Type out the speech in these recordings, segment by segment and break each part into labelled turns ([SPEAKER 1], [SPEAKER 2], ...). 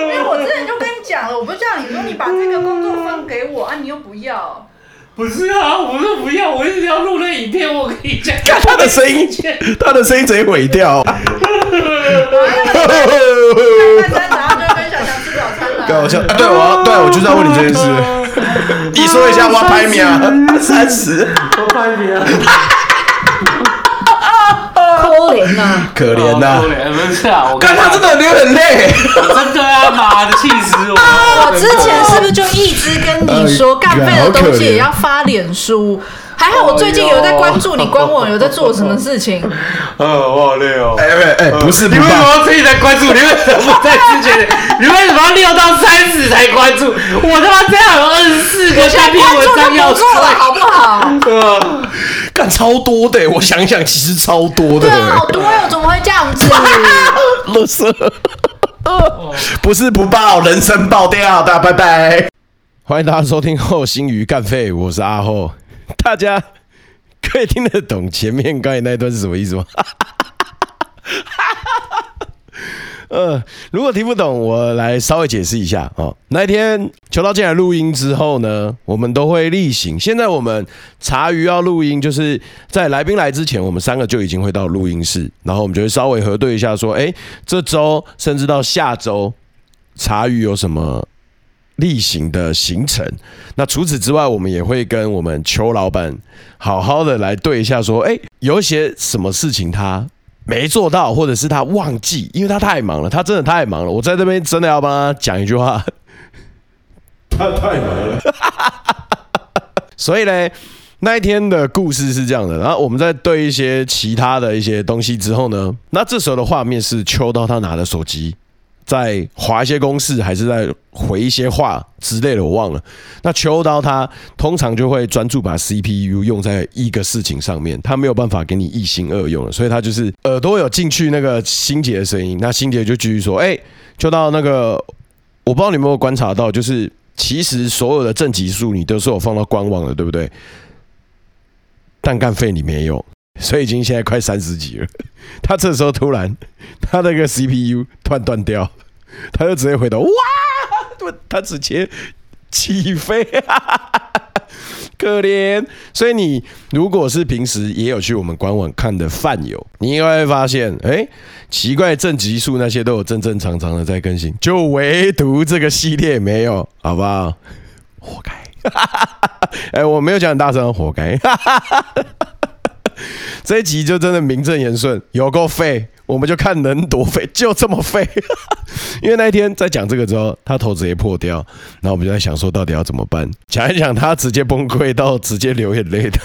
[SPEAKER 1] 因为我之前就跟你讲了，我不是叫你说你把这个工作分给我啊，你又不要。
[SPEAKER 2] 不是啊，我说不要，我一直要录那影片，我跟你讲。
[SPEAKER 3] 看他的声音，他的声音直接毁掉。哈哈哈哈
[SPEAKER 1] 然后就跟小强吃早餐了。
[SPEAKER 3] 搞笑啊！对，我要对，我就是要问你这件事。你说一下，我要拍秒三十，
[SPEAKER 2] 我拍秒。
[SPEAKER 1] 可怜呐，
[SPEAKER 3] 可怜呐，
[SPEAKER 2] 不是啊，我
[SPEAKER 3] 看他真的流很累，
[SPEAKER 2] 真的啊，妈的，气死我！
[SPEAKER 1] 我之前是不是就一直跟你说，干废的东西也要发脸书？还好我最近有在关注你官网有在做什么事情。
[SPEAKER 2] 呃，我好累哦。
[SPEAKER 3] 哎哎，不是，
[SPEAKER 2] 你为什么要自己在关注？你为什么不在之前？你为什么要六到三十才关注？我他妈这样有二十四个下篇文章要做了，
[SPEAKER 1] 好不好？
[SPEAKER 2] 呃。
[SPEAKER 3] 干超多的，我想想，其实超多的。
[SPEAKER 1] 对啊，好多哟，怎么会这样子？
[SPEAKER 3] 乐色，不是不爆，人生爆掉，大家拜拜。欢迎大家收听后新鱼干废，我是阿后。大家 可以听得懂前面刚才那一段是什么意思吗？呃，如果听不懂，我来稍微解释一下哦。那一天秋刀进来录音之后呢，我们都会例行。现在我们茶余要录音，就是在来宾来之前，我们三个就已经会到录音室，然后我们就会稍微核对一下，说，哎，这周甚至到下周茶余有什么例行的行程。那除此之外，我们也会跟我们邱老板好好的来对一下，说，哎，有些什么事情他。没做到，或者是他忘记，因为他太忙了，他真的太忙了。我在这边真的要帮他讲一句话，他太忙了。所以呢，那一天的故事是这样的。然后我们在对一些其他的一些东西之后呢，那这时候的画面是秋刀他拿着手机。在划一些公式，还是在回一些话之类的，我忘了。那秋刀他通常就会专注把 CPU 用在一个事情上面，他没有办法给你一心二用了，所以他就是耳朵有进去那个心结的声音，那心结就继续说：“哎，秋刀那个，我不知道你有没有观察到，就是其实所有的正极数你都是有放到官网的，对不对？但干废你没有。”所以已经现在快三十级了，他这时候突然，他那个 CPU 突然断掉，他就直接回头，哇，他直接起飞，可怜。所以你如果是平时也有去我们官网看的饭友，你应该会发现，哎，奇怪，正极数那些都有正正常常的在更新，就唯独这个系列没有，好不好？活该。哎，我没有讲很大声，活该。这一集就真的名正言顺，有够废，我们就看能多废，就这么废。因为那一天在讲这个之后，他头直接破掉，然后我们就在想说，到底要怎么办？讲一讲，他直接崩溃到直接流眼泪的。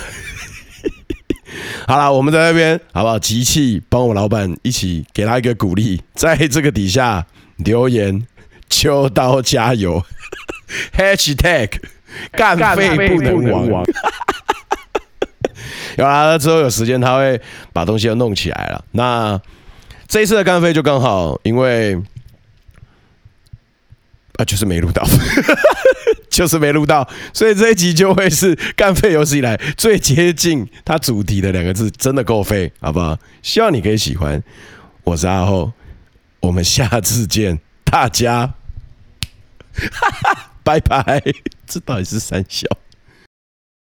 [SPEAKER 3] 好了，我们在那边好不好？集气帮我老板一起给他一个鼓励，在这个底下留言，秋刀加油，#hashtag 干废不能亡。有啦，之后有时间他会把东西都弄起来了。那这一次的干废就刚好，因为啊，就是没录到，就是没录到，所以这一集就会是干废有史以来最接近他主题的两个字，真的够废，好不好？希望你可以喜欢。我是阿后，我们下次见，大家，哈 哈拜拜。这到底是三小？